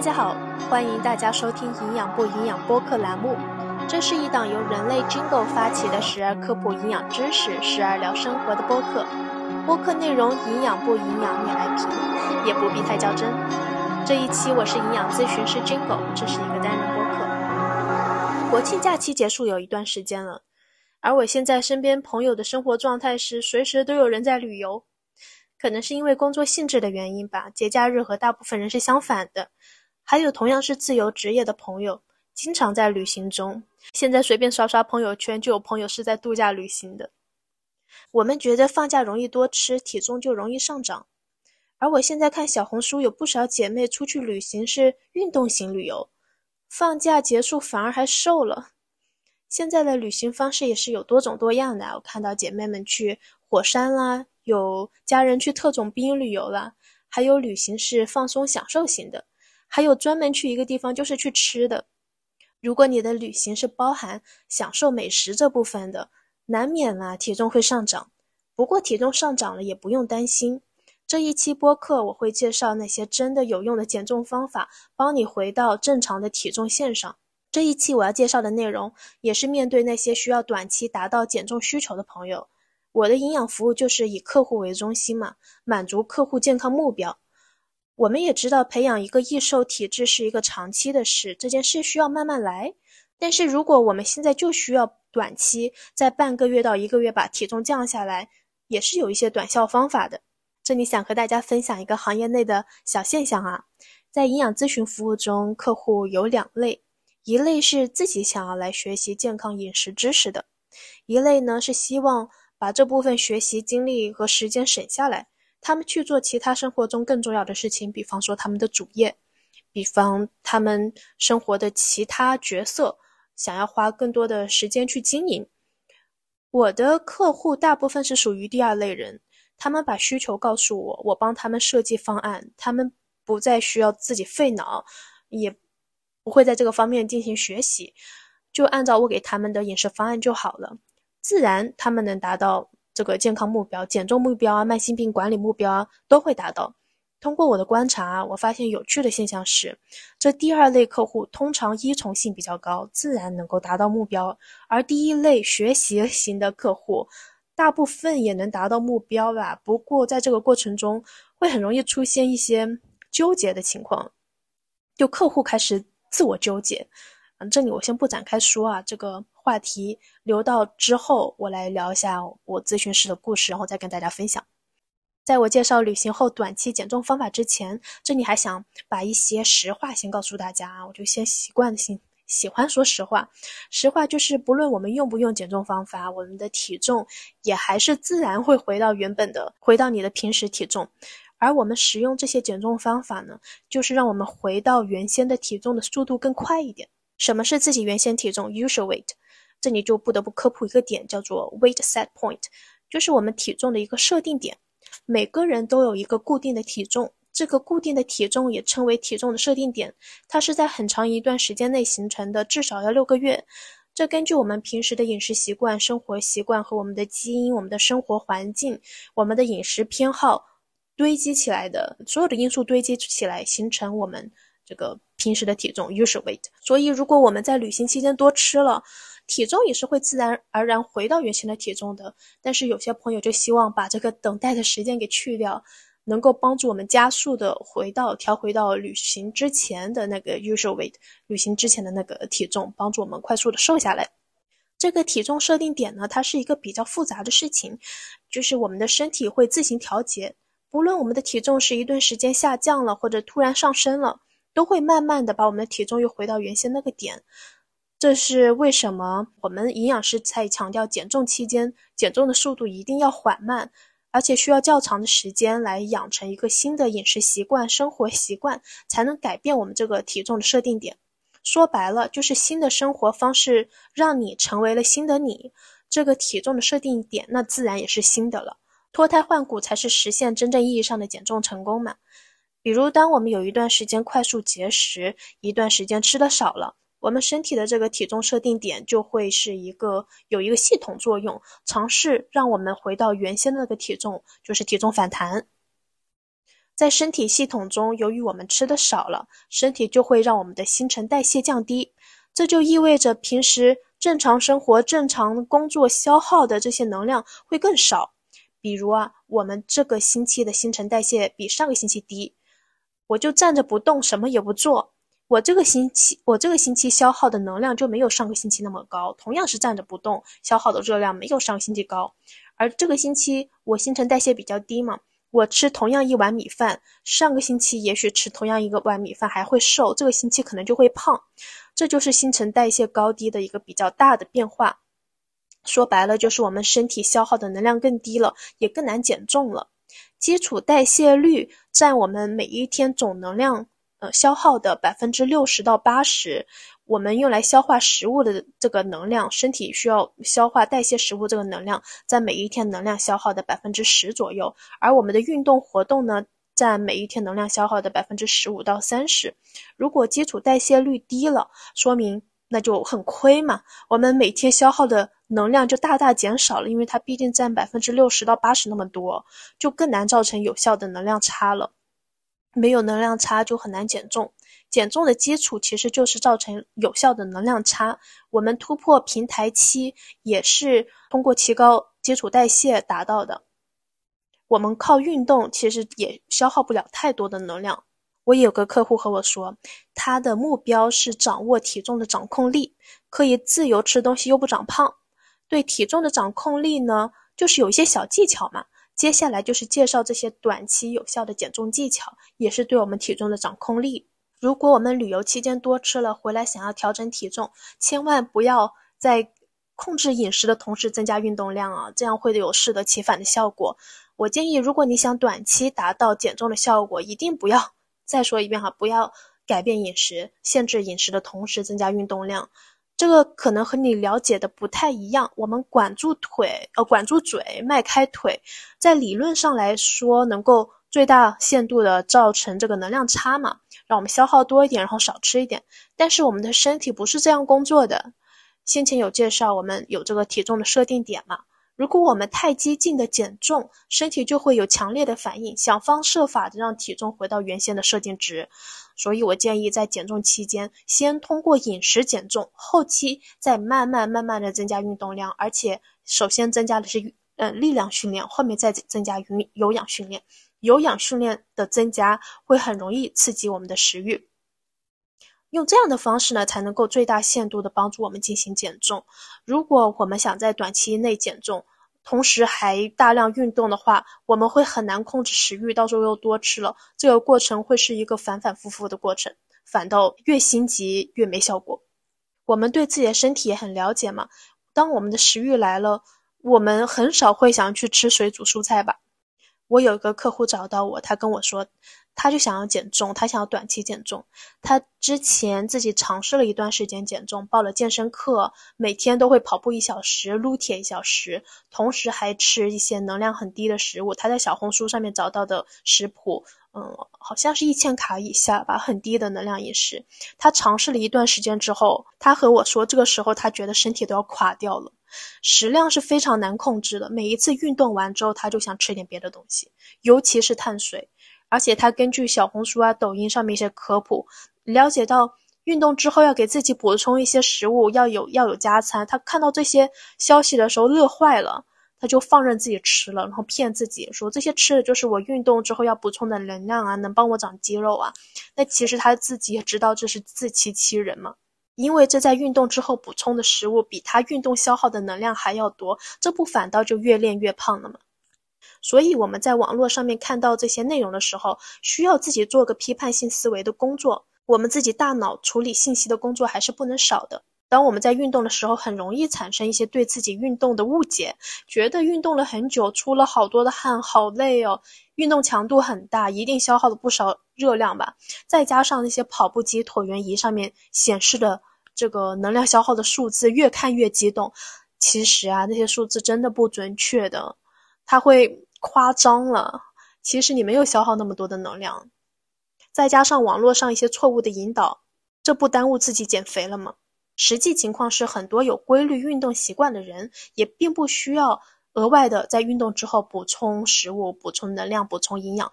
大家好，欢迎大家收听营养不营养播客栏目。这是一档由人类 Jingle 发起的，时而科普营养知识，时而聊生活的播客。播客内容营养不营养你来评，也不必太较真。这一期我是营养咨询师 Jingle，这是一个单人播客。国庆假期结束有一段时间了，而我现在身边朋友的生活状态是随时都有人在旅游。可能是因为工作性质的原因吧，节假日和大部分人是相反的。还有同样是自由职业的朋友，经常在旅行中。现在随便刷刷朋友圈，就有朋友是在度假旅行的。我们觉得放假容易多吃，体重就容易上涨。而我现在看小红书，有不少姐妹出去旅行是运动型旅游，放假结束反而还瘦了。现在的旅行方式也是有多种多样的，我看到姐妹们去火山啦。有家人去特种兵旅游啦，还有旅行是放松享受型的，还有专门去一个地方就是去吃的。如果你的旅行是包含享受美食这部分的，难免啊体重会上涨。不过体重上涨了也不用担心，这一期播客我会介绍那些真的有用的减重方法，帮你回到正常的体重线上。这一期我要介绍的内容也是面对那些需要短期达到减重需求的朋友。我的营养服务就是以客户为中心嘛，满足客户健康目标。我们也知道，培养一个易瘦体质是一个长期的事，这件事需要慢慢来。但是如果我们现在就需要短期，在半个月到一个月把体重降下来，也是有一些短效方法的。这里想和大家分享一个行业内的小现象啊，在营养咨询服务中，客户有两类，一类是自己想要来学习健康饮食知识的，一类呢是希望。把这部分学习精力和时间省下来，他们去做其他生活中更重要的事情，比方说他们的主业，比方他们生活的其他角色，想要花更多的时间去经营。我的客户大部分是属于第二类人，他们把需求告诉我，我帮他们设计方案，他们不再需要自己费脑，也不会在这个方面进行学习，就按照我给他们的饮食方案就好了。自然，他们能达到这个健康目标、减重目标啊、慢性病管理目标啊，都会达到。通过我的观察，我发现有趣的现象是，这第二类客户通常依从性比较高，自然能够达到目标；而第一类学习型的客户，大部分也能达到目标吧。不过在这个过程中，会很容易出现一些纠结的情况，就客户开始自我纠结。这里我先不展开说啊，这个。话题留到之后，我来聊一下我咨询师的故事，然后再跟大家分享。在我介绍旅行后短期减重方法之前，这里还想把一些实话先告诉大家啊。我就先习惯性喜欢说实话，实话就是不论我们用不用减重方法，我们的体重也还是自然会回到原本的，回到你的平时体重。而我们使用这些减重方法呢，就是让我们回到原先的体重的速度更快一点。什么是自己原先体重 （usual weight）？这里就不得不科普一个点，叫做 weight set point，就是我们体重的一个设定点。每个人都有一个固定的体重，这个固定的体重也称为体重的设定点。它是在很长一段时间内形成的，至少要六个月。这根据我们平时的饮食习惯、生活习惯和我们的基因、我们的生活环境、我们的饮食偏好堆积起来的所有的因素堆积起来，形成我们这个平时的体重 usual weight。所以，如果我们在旅行期间多吃了，体重也是会自然而然回到原先的体重的，但是有些朋友就希望把这个等待的时间给去掉，能够帮助我们加速的回到调回到旅行之前的那个 usual weight，旅行之前的那个体重，帮助我们快速的瘦下来。这个体重设定点呢，它是一个比较复杂的事情，就是我们的身体会自行调节，不论我们的体重是一段时间下降了，或者突然上升了，都会慢慢的把我们的体重又回到原先那个点。这是为什么我们营养师在强调减重期间减重的速度一定要缓慢，而且需要较长的时间来养成一个新的饮食习惯、生活习惯，才能改变我们这个体重的设定点。说白了，就是新的生活方式让你成为了新的你，这个体重的设定点那自然也是新的了。脱胎换骨才是实现真正意义上的减重成功嘛。比如，当我们有一段时间快速节食，一段时间吃的少了。我们身体的这个体重设定点就会是一个有一个系统作用，尝试让我们回到原先的那个体重，就是体重反弹。在身体系统中，由于我们吃的少了，身体就会让我们的新陈代谢降低，这就意味着平时正常生活、正常工作消耗的这些能量会更少。比如啊，我们这个星期的新陈代谢比上个星期低，我就站着不动，什么也不做，我这个星期我这个星期消耗的能量就没有上个星期那么高。同样是站着不动，消耗的热量没有上个星期高，而这个星期我新陈代谢比较低嘛。我吃同样一碗米饭，上个星期也许吃同样一个碗米饭还会瘦，这个星期可能就会胖，这就是新陈代谢高低的一个比较大的变化。说白了，就是我们身体消耗的能量更低了，也更难减重了。基础代谢率占我们每一天总能量呃消耗的百分之六十到八十。我们用来消化食物的这个能量，身体需要消化代谢食物这个能量，在每一天能量消耗的百分之十左右。而我们的运动活动呢，占每一天能量消耗的百分之十五到三十。如果基础代谢率低了，说明那就很亏嘛。我们每天消耗的能量就大大减少了，因为它毕竟占百分之六十到八十那么多，就更难造成有效的能量差了。没有能量差就很难减重。减重的基础其实就是造成有效的能量差。我们突破平台期也是通过提高基础代谢达到的。我们靠运动其实也消耗不了太多的能量。我有个客户和我说，他的目标是掌握体重的掌控力，可以自由吃东西又不长胖。对体重的掌控力呢，就是有一些小技巧嘛。接下来就是介绍这些短期有效的减重技巧，也是对我们体重的掌控力。如果我们旅游期间多吃了，回来想要调整体重，千万不要在控制饮食的同时增加运动量啊，这样会有适得其反的效果。我建议，如果你想短期达到减重的效果，一定不要再说一遍哈，不要改变饮食，限制饮食的同时增加运动量。这个可能和你了解的不太一样。我们管住腿，呃，管住嘴，迈开腿，在理论上来说，能够最大限度的造成这个能量差嘛。让我们消耗多一点，然后少吃一点。但是我们的身体不是这样工作的。先前有介绍，我们有这个体重的设定点嘛？如果我们太激进的减重，身体就会有强烈的反应，想方设法的让体重回到原先的设定值。所以我建议在减重期间，先通过饮食减重，后期再慢慢慢慢的增加运动量，而且首先增加的是呃力量训练，后面再增加有有氧训练。有氧训练的增加会很容易刺激我们的食欲，用这样的方式呢，才能够最大限度的帮助我们进行减重。如果我们想在短期内减重，同时还大量运动的话，我们会很难控制食欲，到时候又多吃了，这个过程会是一个反反复复的过程，反倒越心急越没效果。我们对自己的身体也很了解嘛，当我们的食欲来了，我们很少会想去吃水煮蔬菜吧。我有一个客户找到我，他跟我说，他就想要减重，他想要短期减重。他之前自己尝试了一段时间减重，报了健身课，每天都会跑步一小时，撸铁一小时，同时还吃一些能量很低的食物。他在小红书上面找到的食谱，嗯，好像是一千卡以下吧，很低的能量饮食。他尝试了一段时间之后，他和我说，这个时候他觉得身体都要垮掉了。食量是非常难控制的，每一次运动完之后，他就想吃点别的东西，尤其是碳水。而且他根据小红书啊、抖音上面一些科普，了解到运动之后要给自己补充一些食物，要有要有加餐。他看到这些消息的时候乐坏了，他就放任自己吃了，然后骗自己说这些吃的就是我运动之后要补充的能量啊，能帮我长肌肉啊。那其实他自己也知道这是自欺欺人嘛。因为这在运动之后补充的食物比他运动消耗的能量还要多，这不反倒就越练越胖了吗？所以我们在网络上面看到这些内容的时候，需要自己做个批判性思维的工作。我们自己大脑处理信息的工作还是不能少的。当我们在运动的时候，很容易产生一些对自己运动的误解，觉得运动了很久，出了好多的汗，好累哦，运动强度很大，一定消耗了不少热量吧？再加上那些跑步机、椭圆仪上面显示的。这个能量消耗的数字越看越激动，其实啊，那些数字真的不准确的，它会夸张了。其实你没有消耗那么多的能量，再加上网络上一些错误的引导，这不耽误自己减肥了吗？实际情况是，很多有规律运动习惯的人，也并不需要额外的在运动之后补充食物、补充能量、补充营养。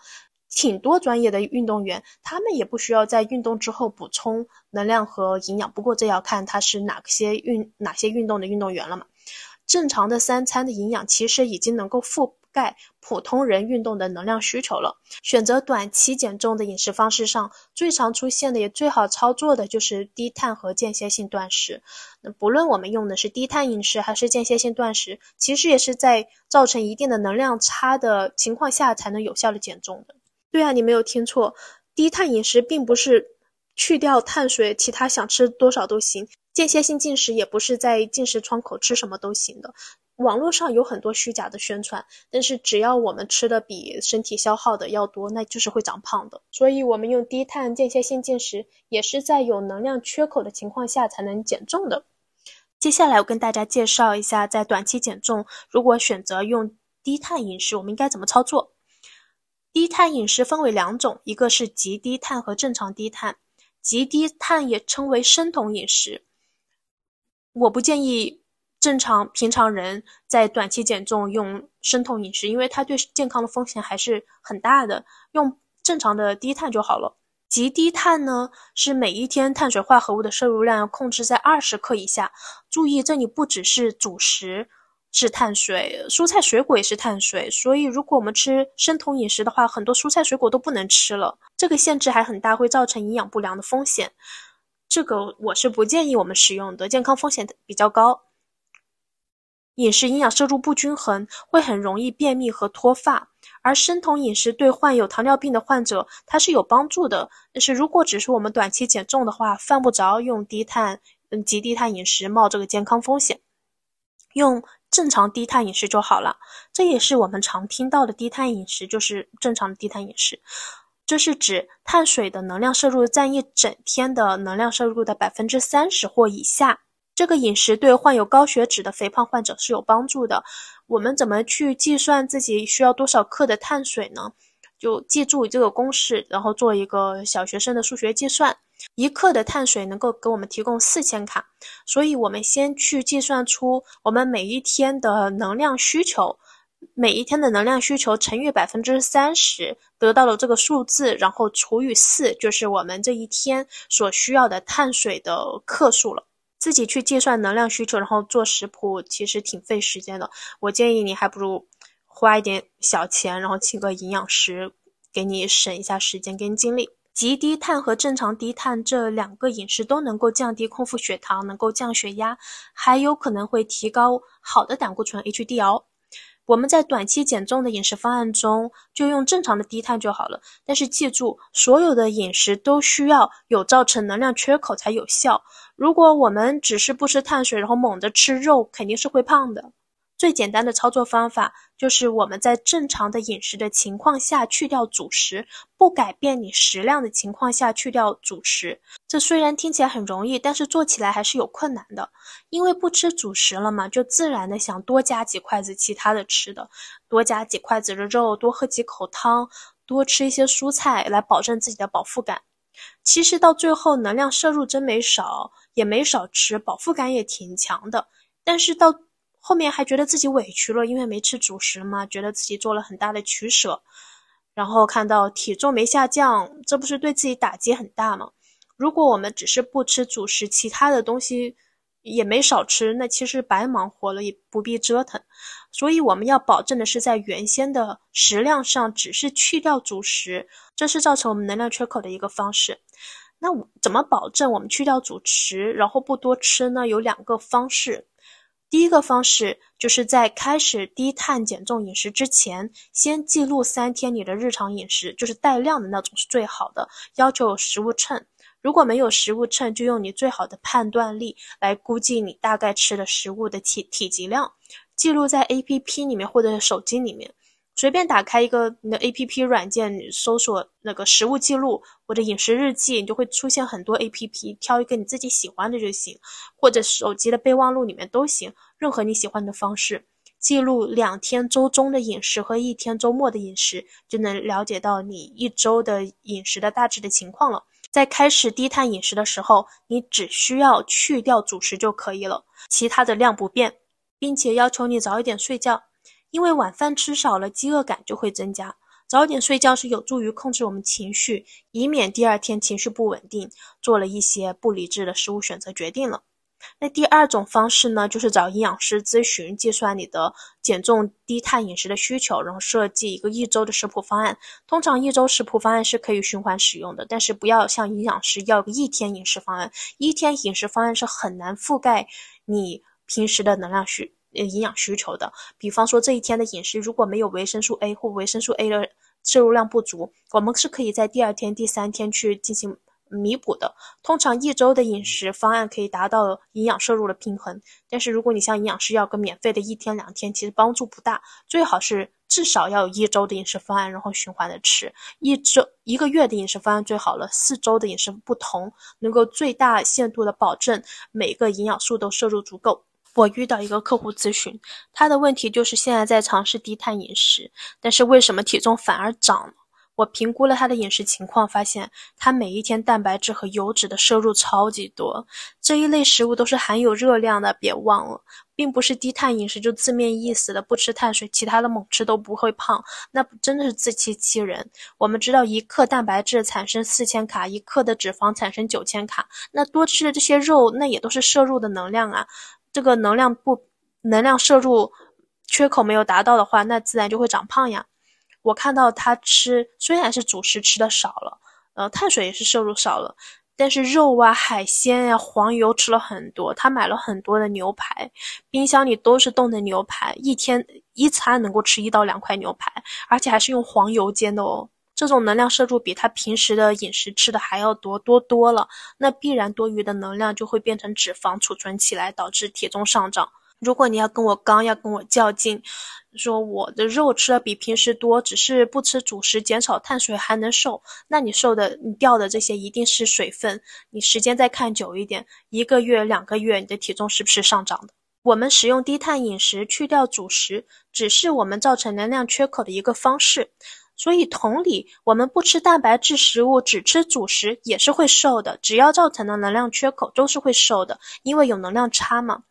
挺多专业的运动员，他们也不需要在运动之后补充能量和营养。不过这要看他是哪些运哪些运动的运动员了嘛。正常的三餐的营养其实已经能够覆盖普通人运动的能量需求了。选择短期减重的饮食方式上，最常出现的也最好操作的就是低碳和间歇性断食。那不论我们用的是低碳饮食还是间歇性断食，其实也是在造成一定的能量差的情况下才能有效的减重的。对啊，你没有听错，低碳饮食并不是去掉碳水，其他想吃多少都行。间歇性进食也不是在进食窗口吃什么都行的。网络上有很多虚假的宣传，但是只要我们吃的比身体消耗的要多，那就是会长胖的。所以，我们用低碳间歇性进食，也是在有能量缺口的情况下才能减重的。接下来，我跟大家介绍一下，在短期减重，如果选择用低碳饮食，我们应该怎么操作。低碳饮食分为两种，一个是极低碳和正常低碳。极低碳也称为生酮饮食。我不建议正常平常人在短期减重用生酮饮食，因为它对健康的风险还是很大的。用正常的低碳就好了。极低碳呢，是每一天碳水化合物的摄入量要控制在二十克以下。注意，这里不只是主食。是碳水，蔬菜水果也是碳水，所以如果我们吃生酮饮食的话，很多蔬菜水果都不能吃了。这个限制还很大，会造成营养不良的风险。这个我是不建议我们使用的，健康风险比较高。饮食营养摄入不均衡，会很容易便秘和脱发。而生酮饮食对患有糖尿病的患者它是有帮助的，但是如果只是我们短期减重的话，犯不着用低碳、嗯极低碳饮食冒这个健康风险，用。正常低碳饮食就好了，这也是我们常听到的低碳饮食，就是正常的低碳饮食。这是指碳水的能量摄入占一整天的能量摄入的百分之三十或以下。这个饮食对患有高血脂的肥胖患者是有帮助的。我们怎么去计算自己需要多少克的碳水呢？就记住这个公式，然后做一个小学生的数学计算。一克的碳水能够给我们提供四千卡，所以我们先去计算出我们每一天的能量需求，每一天的能量需求乘以百分之三十，得到了这个数字，然后除以四，就是我们这一天所需要的碳水的克数了。自己去计算能量需求，然后做食谱，其实挺费时间的。我建议你还不如。花一点小钱，然后请个营养师给你省一下时间跟精力。极低碳和正常低碳这两个饮食都能够降低空腹血糖，能够降血压，还有可能会提高好的胆固醇 HDL。我们在短期减重的饮食方案中就用正常的低碳就好了。但是记住，所有的饮食都需要有造成能量缺口才有效。如果我们只是不吃碳水，然后猛着吃肉，肯定是会胖的。最简单的操作方法就是我们在正常的饮食的情况下去掉主食，不改变你食量的情况下去掉主食。这虽然听起来很容易，但是做起来还是有困难的。因为不吃主食了嘛，就自然的想多加几筷子其他的吃的，多加几筷子的肉，多喝几口汤，多吃一些蔬菜来保证自己的饱腹感。其实到最后能量摄入真没少，也没少吃，饱腹感也挺强的。但是到后面还觉得自己委屈了，因为没吃主食嘛，觉得自己做了很大的取舍，然后看到体重没下降，这不是对自己打击很大吗？如果我们只是不吃主食，其他的东西也没少吃，那其实白忙活了，也不必折腾。所以我们要保证的是在原先的食量上，只是去掉主食，这是造成我们能量缺口的一个方式。那怎么保证我们去掉主食，然后不多吃呢？有两个方式。第一个方式就是在开始低碳减重饮食之前，先记录三天你的日常饮食，就是带量的那种是最好的。要求有食物秤，如果没有食物秤，就用你最好的判断力来估计你大概吃的食物的体体积量，记录在 A P P 里面或者手机里面。随便打开一个你的 A P P 软件，搜索那个食物记录或者饮食日记，你就会出现很多 A P P，挑一个你自己喜欢的就行，或者手机的备忘录里面都行，任何你喜欢的方式记录两天周中的饮食和一天周末的饮食，就能了解到你一周的饮食的大致的情况了。在开始低碳饮食的时候，你只需要去掉主食就可以了，其他的量不变，并且要求你早一点睡觉。因为晚饭吃少了，饥饿感就会增加。早点睡觉是有助于控制我们情绪，以免第二天情绪不稳定，做了一些不理智的食物选择决定了。那第二种方式呢，就是找营养师咨询，计算你的减重低碳饮食的需求，然后设计一个一周的食谱方案。通常一周食谱方案是可以循环使用的，但是不要向营养师要个一天饮食方案，一天饮食方案是很难覆盖你平时的能量需。呃，营养需求的，比方说这一天的饮食如果没有维生素 A 或维生素 A 的摄入量不足，我们是可以在第二天、第三天去进行弥补的。通常一周的饮食方案可以达到营养摄入的平衡，但是如果你向营养师要个免费的一天两天，其实帮助不大。最好是至少要有一周的饮食方案，然后循环的吃。一周一个月的饮食方案最好了，四周的饮食不同，能够最大限度的保证每个营养素都摄入足够。我遇到一个客户咨询，他的问题就是现在在尝试低碳饮食，但是为什么体重反而涨了？我评估了他的饮食情况，发现他每一天蛋白质和油脂的摄入超级多，这一类食物都是含有热量的，别忘了，并不是低碳饮食就字面意思的不吃碳水，其他的猛吃都不会胖，那真的是自欺欺人。我们知道一克蛋白质产生四千卡，一克的脂肪产生九千卡，那多吃的这些肉，那也都是摄入的能量啊。这个能量不能量摄入缺口没有达到的话，那自然就会长胖呀。我看到他吃虽然是主食吃的少了，呃，碳水也是摄入少了，但是肉啊、海鲜呀、黄油吃了很多。他买了很多的牛排，冰箱里都是冻的牛排，一天一餐能够吃一到两块牛排，而且还是用黄油煎的哦。这种能量摄入比他平时的饮食吃的还要多多多了，那必然多余的能量就会变成脂肪储存起来，导致体重上涨。如果你要跟我刚，要跟我较劲，说我的肉吃的比平时多，只是不吃主食，减少碳水还能瘦，那你瘦的你掉的这些一定是水分。你时间再看久一点，一个月、两个月，你的体重是不是上涨的？我们使用低碳饮食，去掉主食，只是我们造成能量缺口的一个方式。所以，同理，我们不吃蛋白质食物，只吃主食也是会瘦的。只要造成了能量缺口，都是会瘦的，因为有能量差嘛。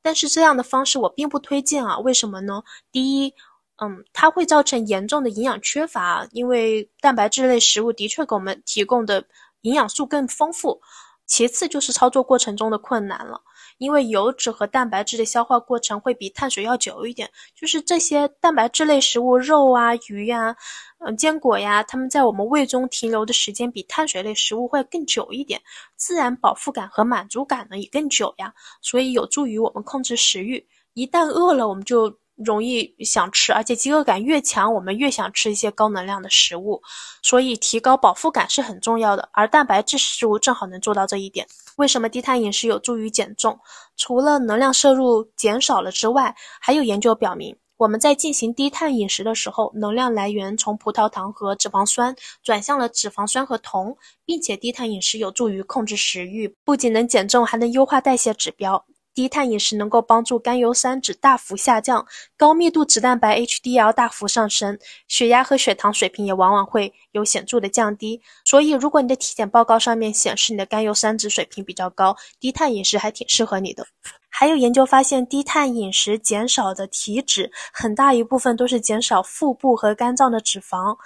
但是这样的方式我并不推荐啊，为什么呢？第一，嗯，它会造成严重的营养缺乏，因为蛋白质类食物的确给我们提供的营养素更丰富。其次就是操作过程中的困难了。因为油脂和蛋白质的消化过程会比碳水要久一点，就是这些蛋白质类食物，肉啊、鱼呀、嗯、坚果呀，它们在我们胃中停留的时间比碳水类食物会更久一点，自然饱腹感和满足感呢也更久呀，所以有助于我们控制食欲。一旦饿了，我们就。容易想吃，而且饥饿感越强，我们越想吃一些高能量的食物，所以提高饱腹感是很重要的。而蛋白质食物正好能做到这一点。为什么低碳饮食有助于减重？除了能量摄入减少了之外，还有研究表明，我们在进行低碳饮食的时候，能量来源从葡萄糖和脂肪酸转向了脂肪酸和酮，并且低碳饮食有助于控制食欲，不仅能减重，还能优化代谢指标。低碳饮食能够帮助甘油三酯大幅下降，高密度脂蛋白 HDL 大幅上升，血压和血糖水平也往往会有显著的降低。所以，如果你的体检报告上面显示你的甘油三酯水平比较高，低碳饮食还挺适合你的。还有研究发现，低碳饮食减少的体脂，很大一部分都是减少腹部和肝脏的脂肪。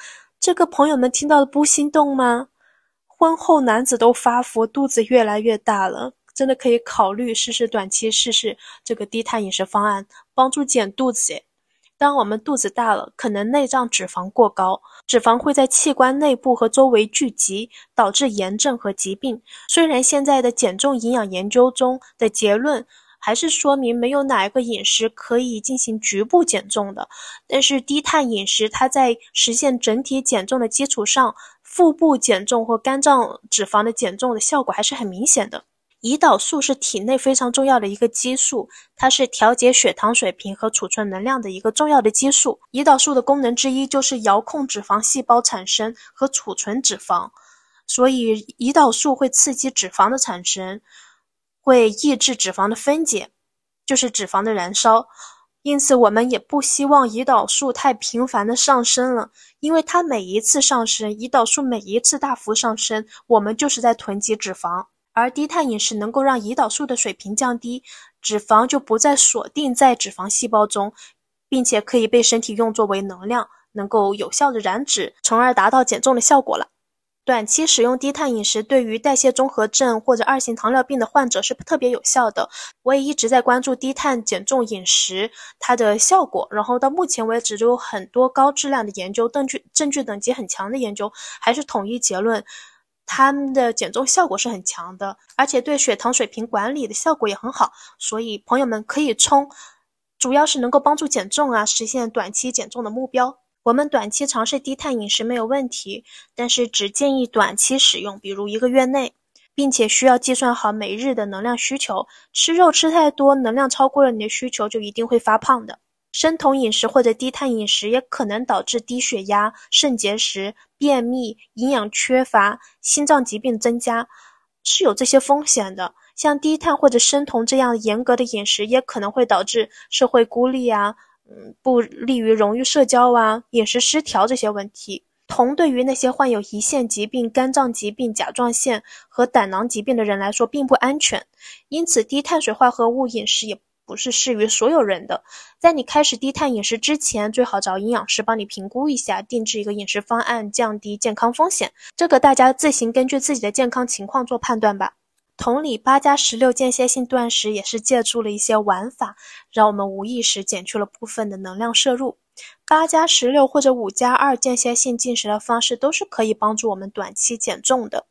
这个朋友们听到的不心动吗？婚后男子都发福，肚子越来越大了。真的可以考虑试试短期试试这个低碳饮食方案，帮助减肚子。当我们肚子大了，可能内脏脂肪过高，脂肪会在器官内部和周围聚集，导致炎症和疾病。虽然现在的减重营养研究中的结论还是说明没有哪一个饮食可以进行局部减重的，但是低碳饮食它在实现整体减重的基础上，腹部减重或肝脏脂肪的减重的效果还是很明显的。胰岛素是体内非常重要的一个激素，它是调节血糖水平和储存能量的一个重要的激素。胰岛素的功能之一就是遥控脂肪细胞产生和储存脂肪，所以胰岛素会刺激脂肪的产生，会抑制脂肪的分解，就是脂肪的燃烧。因此，我们也不希望胰岛素太频繁的上升了，因为它每一次上升，胰岛素每一次大幅上升，我们就是在囤积脂肪。而低碳饮食能够让胰岛素的水平降低，脂肪就不再锁定在脂肪细胞中，并且可以被身体用作为能量，能够有效的燃脂，从而达到减重的效果了。短期使用低碳饮食对于代谢综合症或者二型糖尿病的患者是特别有效的。我也一直在关注低碳减重饮食它的效果，然后到目前为止，就有很多高质量的研究，证据证据等级很强的研究，还是统一结论，它们的减重效果是很强的，而且对血糖水平管理的效果也很好。所以朋友们可以冲，主要是能够帮助减重啊，实现短期减重的目标。我们短期尝试低碳饮食没有问题，但是只建议短期使用，比如一个月内，并且需要计算好每日的能量需求。吃肉吃太多，能量超过了你的需求，就一定会发胖的。生酮饮食或者低碳饮食也可能导致低血压、肾结石、便秘、营养缺乏、心脏疾病增加，是有这些风险的。像低碳或者生酮这样严格的饮食，也可能会导致社会孤立啊。嗯，不利于荣誉社交啊，饮食失调这些问题。酮对于那些患有胰腺疾病、肝脏疾病、甲状腺和胆囊疾病的人来说并不安全，因此低碳水化合物饮食也不是适于所有人的。在你开始低碳饮食之前，最好找营养师帮你评估一下，定制一个饮食方案，降低健康风险。这个大家自行根据自己的健康情况做判断吧。同理，八加十六间歇性断食也是借助了一些玩法，让我们无意识减去了部分的能量摄入。八加十六或者五加二间歇性进食的方式都是可以帮助我们短期减重的。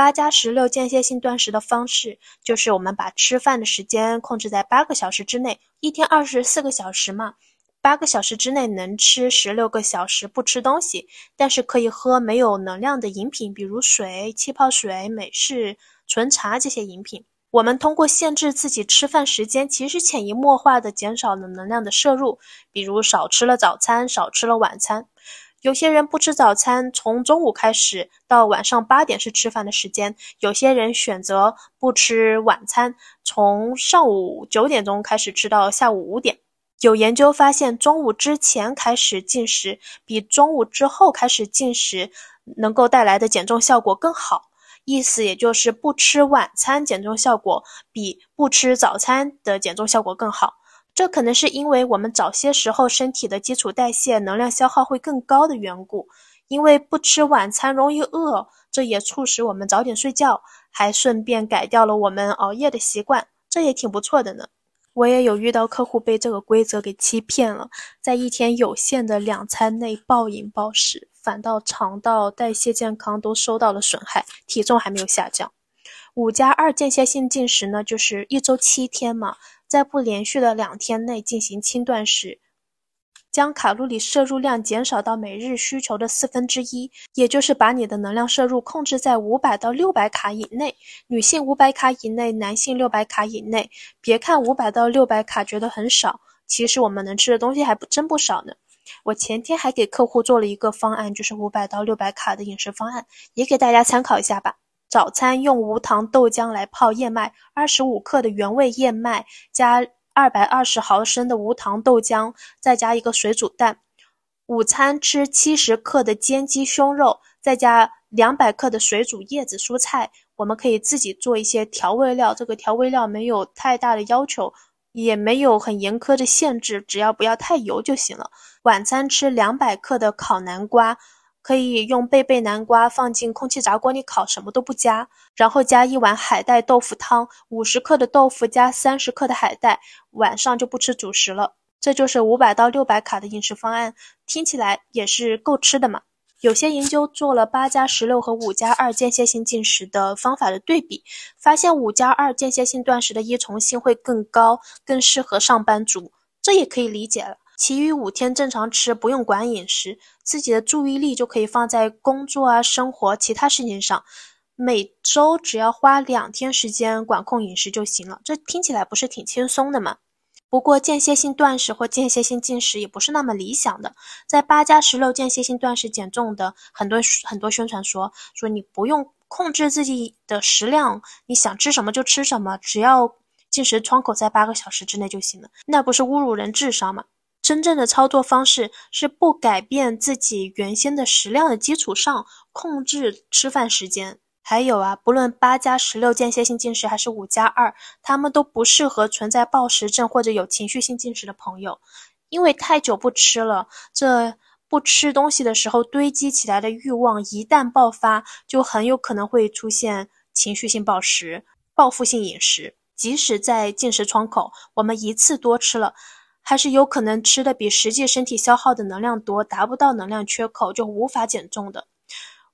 八加十六间歇性断食的方式就是我们把吃饭的时间控制在八个小时之内，一天二十四个小时嘛，八个小时之内能吃十六个小时不吃东西，但是可以喝没有能量的饮品，比如水、气泡水、美式。纯茶这些饮品，我们通过限制自己吃饭时间，其实潜移默化的减少了能量的摄入。比如少吃了早餐，少吃了晚餐。有些人不吃早餐，从中午开始到晚上八点是吃饭的时间；有些人选择不吃晚餐，从上午九点钟开始吃到下午五点。有研究发现，中午之前开始进食，比中午之后开始进食能够带来的减重效果更好。意思也就是不吃晚餐减重效果比不吃早餐的减重效果更好。这可能是因为我们早些时候身体的基础代谢能量消耗会更高的缘故。因为不吃晚餐容易饿，这也促使我们早点睡觉，还顺便改掉了我们熬夜的习惯，这也挺不错的呢。我也有遇到客户被这个规则给欺骗了，在一天有限的两餐内暴饮暴食。反倒肠道代谢健康都受到了损害，体重还没有下降。五加二间歇性进食呢，就是一周七天嘛，在不连续的两天内进行轻断食，将卡路里摄入量减少到每日需求的四分之一，也就是把你的能量摄入控制在五百到六百卡以内，女性五百卡以内，男性六百卡以内。别看五百到六百卡觉得很少，其实我们能吃的东西还不真不少呢。我前天还给客户做了一个方案，就是五百到六百卡的饮食方案，也给大家参考一下吧。早餐用无糖豆浆来泡燕麦，二十五克的原味燕麦加二百二十毫升的无糖豆浆，再加一个水煮蛋。午餐吃七十克的煎鸡胸肉，再加两百克的水煮叶子蔬菜。我们可以自己做一些调味料，这个调味料没有太大的要求。也没有很严苛的限制，只要不要太油就行了。晚餐吃两百克的烤南瓜，可以用贝贝南瓜放进空气炸锅里烤，什么都不加，然后加一碗海带豆腐汤，五十克的豆腐加三十克的海带。晚上就不吃主食了，这就是五百到六百卡的饮食方案，听起来也是够吃的嘛。有些研究做了八加十六和五加二间歇性进食的方法的对比，发现五加二间歇性断食的依从性会更高，更适合上班族。这也可以理解了。其余五天正常吃，不用管饮食，自己的注意力就可以放在工作啊、生活其他事情上。每周只要花两天时间管控饮食就行了。这听起来不是挺轻松的吗？不过间歇性断食或间歇性进食也不是那么理想的。在八加十六间歇性断食减重的很多很多宣传说说你不用控制自己的食量，你想吃什么就吃什么，只要进食窗口在八个小时之内就行了。那不是侮辱人智商吗？真正的操作方式是不改变自己原先的食量的基础上控制吃饭时间。还有啊，不论八加十六间歇性进食还是五加二，他们都不适合存在暴食症或者有情绪性进食的朋友，因为太久不吃了，这不吃东西的时候堆积起来的欲望，一旦爆发，就很有可能会出现情绪性暴食、报复性饮食。即使在进食窗口，我们一次多吃了，还是有可能吃的比实际身体消耗的能量多，达不到能量缺口，就无法减重的。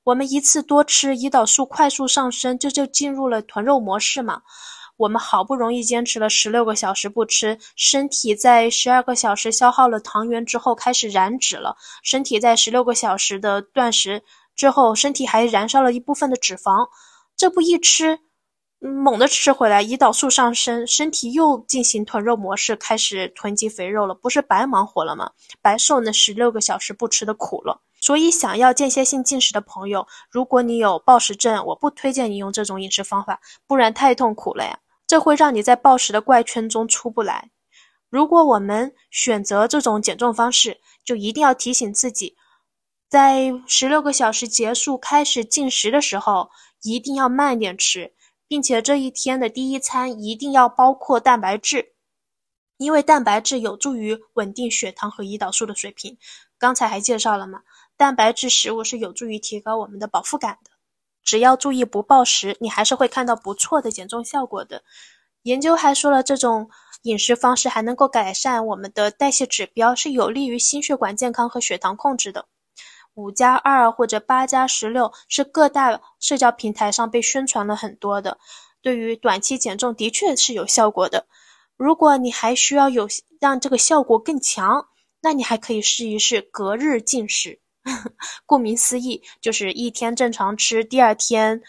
我们一次多吃，胰岛素快速上升，这就进入了囤肉模式嘛。我们好不容易坚持了十六个小时不吃，身体在十二个小时消耗了糖原之后开始燃脂了。身体在十六个小时的断食之后，身体还燃烧了一部分的脂肪。这不一吃，猛地吃回来，胰岛素上升，身体又进行囤肉模式，开始囤积肥肉了。不是白忙活了吗？白受那十六个小时不吃的苦了。所以，想要间歇性进食的朋友，如果你有暴食症，我不推荐你用这种饮食方法，不然太痛苦了呀。这会让你在暴食的怪圈中出不来。如果我们选择这种减重方式，就一定要提醒自己，在十六个小时结束开始进食的时候，一定要慢点吃，并且这一天的第一餐一定要包括蛋白质，因为蛋白质有助于稳定血糖和胰岛素的水平。刚才还介绍了嘛，蛋白质食物是有助于提高我们的饱腹感的。只要注意不暴食，你还是会看到不错的减重效果的。研究还说了，这种饮食方式还能够改善我们的代谢指标，是有利于心血管健康和血糖控制的。五加二或者八加十六是各大社交平台上被宣传了很多的，对于短期减重的确是有效果的。如果你还需要有让这个效果更强，那你还可以试一试隔日进食。顾名思义，就是一天正常吃，第二天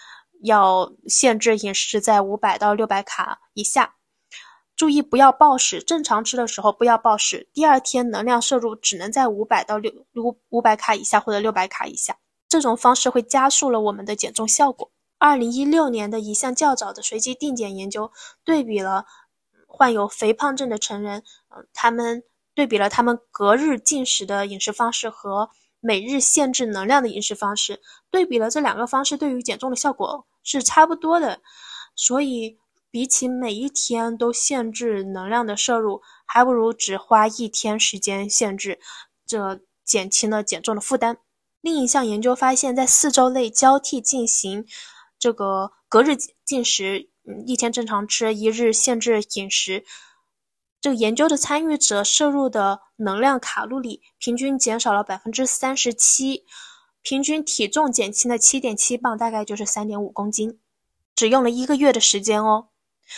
要限制饮食在五百到六百卡以下。注意不要暴食，正常吃的时候不要暴食，第二天能量摄入只能在五百到六五五百卡以下或者六百卡以下。这种方式会加速了我们的减重效果。二零一六年的一项较早的随机定检研究，对比了患有肥胖症的成人，嗯，他们对比了他们隔日进食的饮食方式和。每日限制能量的饮食方式，对比了这两个方式，对于减重的效果是差不多的。所以，比起每一天都限制能量的摄入，还不如只花一天时间限制，这减轻了减重的负担。另一项研究发现，在四周内交替进行这个隔日进食，嗯，一天正常吃，一日限制饮食。这个研究的参与者摄入的能量卡路里平均减少了百分之三十七，平均体重减轻了七点七磅，大概就是三点五公斤，只用了一个月的时间哦。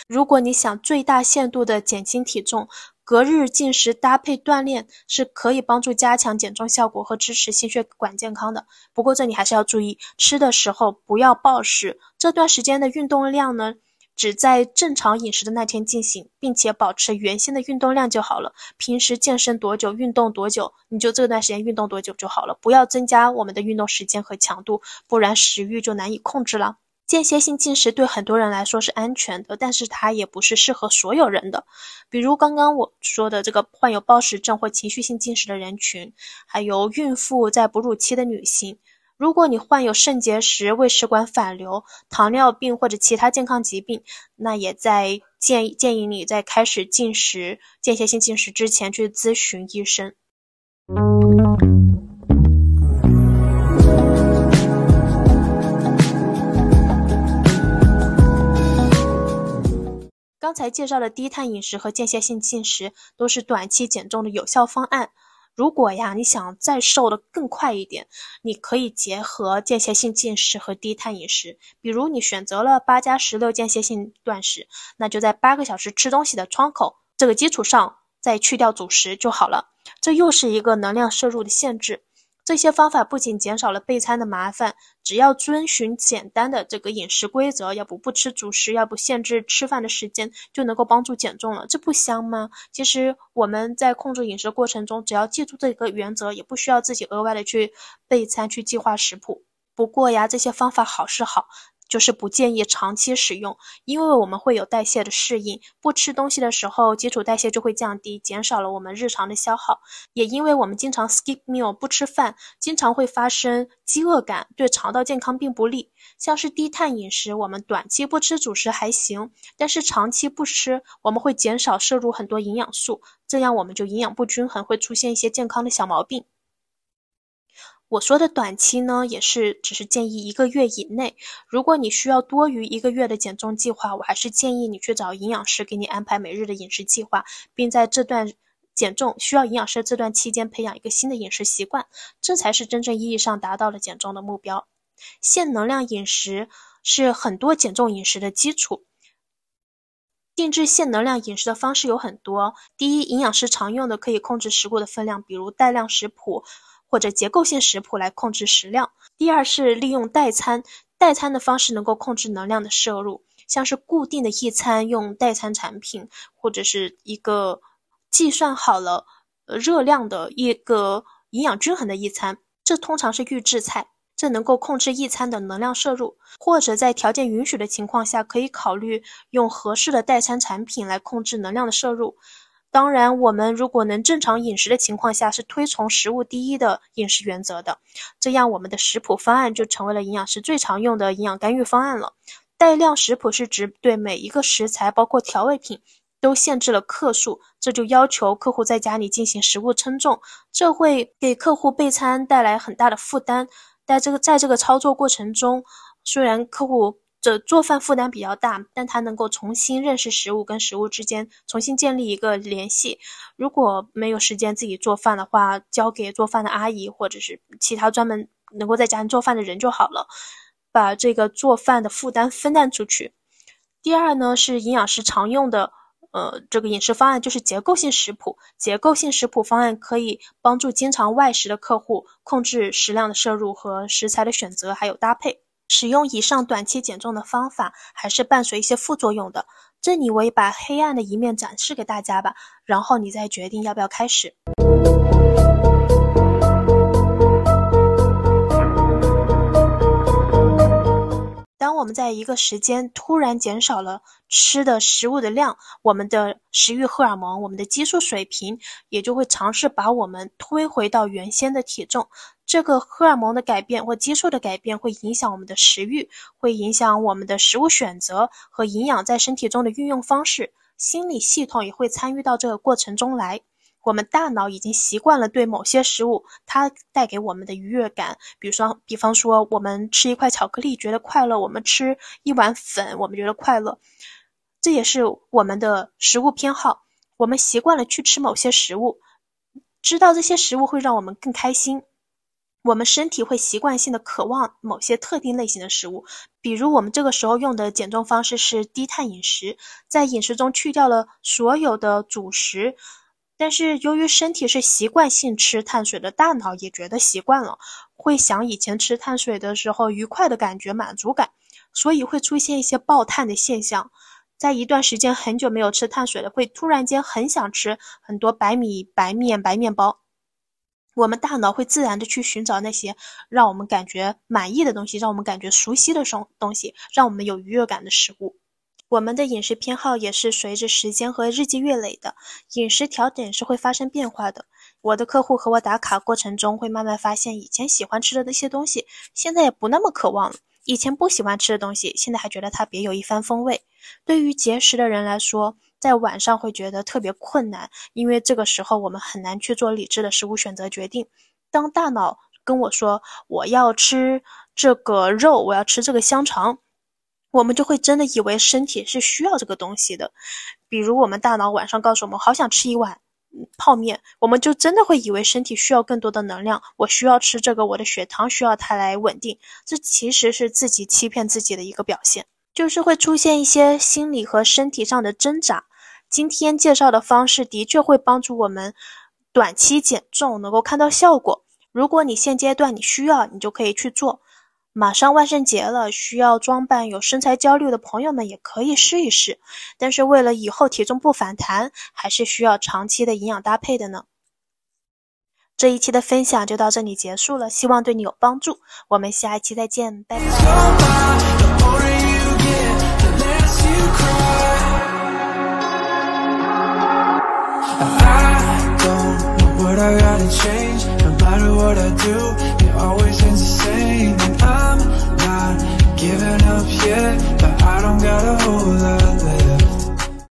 如果你想最大限度的减轻体重，隔日进食搭配锻炼是可以帮助加强减重效果和支持心血管健康的。不过这里还是要注意，吃的时候不要暴食，这段时间的运动量呢？只在正常饮食的那天进行，并且保持原先的运动量就好了。平时健身多久，运动多久，你就这段时间运动多久就好了。不要增加我们的运动时间和强度，不然食欲就难以控制了。间歇性进食对很多人来说是安全的，但是它也不是适合所有人的。比如刚刚我说的这个患有暴食症或情绪性进食的人群，还有孕妇在哺乳期的女性。如果你患有肾结石、胃食管反流、糖尿病或者其他健康疾病，那也在建议建议你在开始进食间歇性进食之前去咨询医生。刚才介绍的低碳饮食和间歇性进食都是短期减重的有效方案。如果呀，你想再瘦的更快一点，你可以结合间歇性进食和低碳饮食。比如你选择了八加十六间歇性断食，那就在八个小时吃东西的窗口这个基础上，再去掉主食就好了。这又是一个能量摄入的限制。这些方法不仅减少了备餐的麻烦，只要遵循简单的这个饮食规则，要不不吃主食，要不限制吃饭的时间，就能够帮助减重了。这不香吗？其实我们在控制饮食过程中，只要记住这个原则，也不需要自己额外的去备餐、去计划食谱。不过呀，这些方法好是好。就是不建议长期使用，因为我们会有代谢的适应，不吃东西的时候，基础代谢就会降低，减少了我们日常的消耗。也因为我们经常 skip meal 不吃饭，经常会发生饥饿感，对肠道健康并不利。像是低碳饮食，我们短期不吃主食还行，但是长期不吃，我们会减少摄入很多营养素，这样我们就营养不均衡，会出现一些健康的小毛病。我说的短期呢，也是只是建议一个月以内。如果你需要多于一个月的减重计划，我还是建议你去找营养师给你安排每日的饮食计划，并在这段减重需要营养师这段期间培养一个新的饮食习惯，这才是真正意义上达到了减重的目标。限能量饮食是很多减重饮食的基础。定制限能量饮食的方式有很多。第一，营养师常用的可以控制食物的分量，比如带量食谱。或者结构性食谱来控制食量。第二是利用代餐，代餐的方式能够控制能量的摄入，像是固定的一餐用代餐产品，或者是一个计算好了热量的一个营养均衡的一餐，这通常是预制菜，这能够控制一餐的能量摄入。或者在条件允许的情况下，可以考虑用合适的代餐产品来控制能量的摄入。当然，我们如果能正常饮食的情况下，是推崇食物第一的饮食原则的。这样，我们的食谱方案就成为了营养师最常用的营养干预方案了。带量食谱是指对每一个食材，包括调味品，都限制了克数，这就要求客户在家里进行食物称重，这会给客户备餐带来很大的负担。在这个在这个操作过程中，虽然客户。这做饭负担比较大，但他能够重新认识食物跟食物之间重新建立一个联系。如果没有时间自己做饭的话，交给做饭的阿姨或者是其他专门能够在家里做饭的人就好了，把这个做饭的负担分担出去。第二呢，是营养师常用的，呃，这个饮食方案就是结构性食谱。结构性食谱方案可以帮助经常外食的客户控制食量的摄入和食材的选择，还有搭配。使用以上短期减重的方法，还是伴随一些副作用的。这里我也把黑暗的一面展示给大家吧，然后你再决定要不要开始。当我们在一个时间突然减少了吃的食物的量，我们的食欲荷尔蒙、我们的激素水平也就会尝试把我们推回到原先的体重。这个荷尔蒙的改变或激素的改变会影响我们的食欲，会影响我们的食物选择和营养在身体中的运用方式。心理系统也会参与到这个过程中来。我们大脑已经习惯了对某些食物它带给我们的愉悦感，比如说，比方说我们吃一块巧克力觉得快乐，我们吃一碗粉我们觉得快乐，这也是我们的食物偏好。我们习惯了去吃某些食物，知道这些食物会让我们更开心，我们身体会习惯性的渴望某些特定类型的食物。比如我们这个时候用的减重方式是低碳饮食，在饮食中去掉了所有的主食。但是由于身体是习惯性吃碳水的，大脑也觉得习惯了，会想以前吃碳水的时候愉快的感觉、满足感，所以会出现一些爆碳的现象。在一段时间很久没有吃碳水了，会突然间很想吃很多白米、白面、白面包。我们大脑会自然的去寻找那些让我们感觉满意的东西，让我们感觉熟悉的东东西，让我们有愉悦感的食物。我们的饮食偏好也是随着时间和日积月累的，饮食调整是会发生变化的。我的客户和我打卡过程中，会慢慢发现以前喜欢吃的那些东西，现在也不那么渴望了；以前不喜欢吃的东西，现在还觉得它别有一番风味。对于节食的人来说，在晚上会觉得特别困难，因为这个时候我们很难去做理智的食物选择决定。当大脑跟我说我要吃这个肉，我要吃这个香肠。我们就会真的以为身体是需要这个东西的，比如我们大脑晚上告诉我们好想吃一碗泡面，我们就真的会以为身体需要更多的能量，我需要吃这个，我的血糖需要它来稳定。这其实是自己欺骗自己的一个表现，就是会出现一些心理和身体上的挣扎。今天介绍的方式的确会帮助我们短期减重，能够看到效果。如果你现阶段你需要，你就可以去做。马上万圣节了，需要装扮有身材焦虑的朋友们也可以试一试。但是为了以后体重不反弹，还是需要长期的营养搭配的呢。这一期的分享就到这里结束了，希望对你有帮助。我们下一期再见，拜拜。I don't know what I gotta change No matter what I do, it always ends the same. And I'm not giving up yet But I don't got a whole lot left